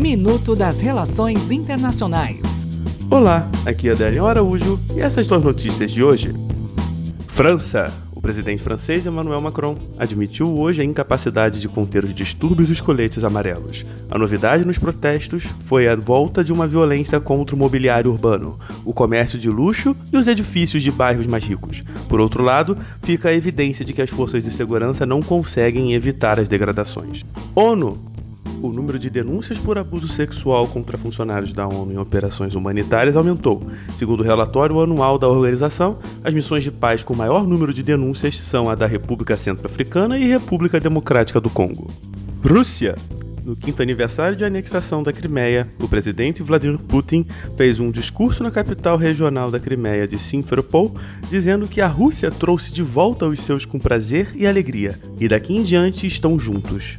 Minuto das Relações Internacionais. Olá, aqui é Adélio Araújo e essas são as notícias de hoje. França. O presidente francês Emmanuel Macron admitiu hoje a incapacidade de conter os distúrbios dos coletes amarelos. A novidade nos protestos foi a volta de uma violência contra o mobiliário urbano, o comércio de luxo e os edifícios de bairros mais ricos. Por outro lado, fica a evidência de que as forças de segurança não conseguem evitar as degradações. ONU o número de denúncias por abuso sexual contra funcionários da ONU em operações humanitárias aumentou. Segundo o relatório anual da organização, as missões de paz com maior número de denúncias são a da República Centro-Africana e República Democrática do Congo. Rússia. No quinto aniversário de anexação da Crimeia, o presidente Vladimir Putin fez um discurso na capital regional da Crimeia de Simferopol, dizendo que a Rússia trouxe de volta os seus com prazer e alegria, e daqui em diante estão juntos.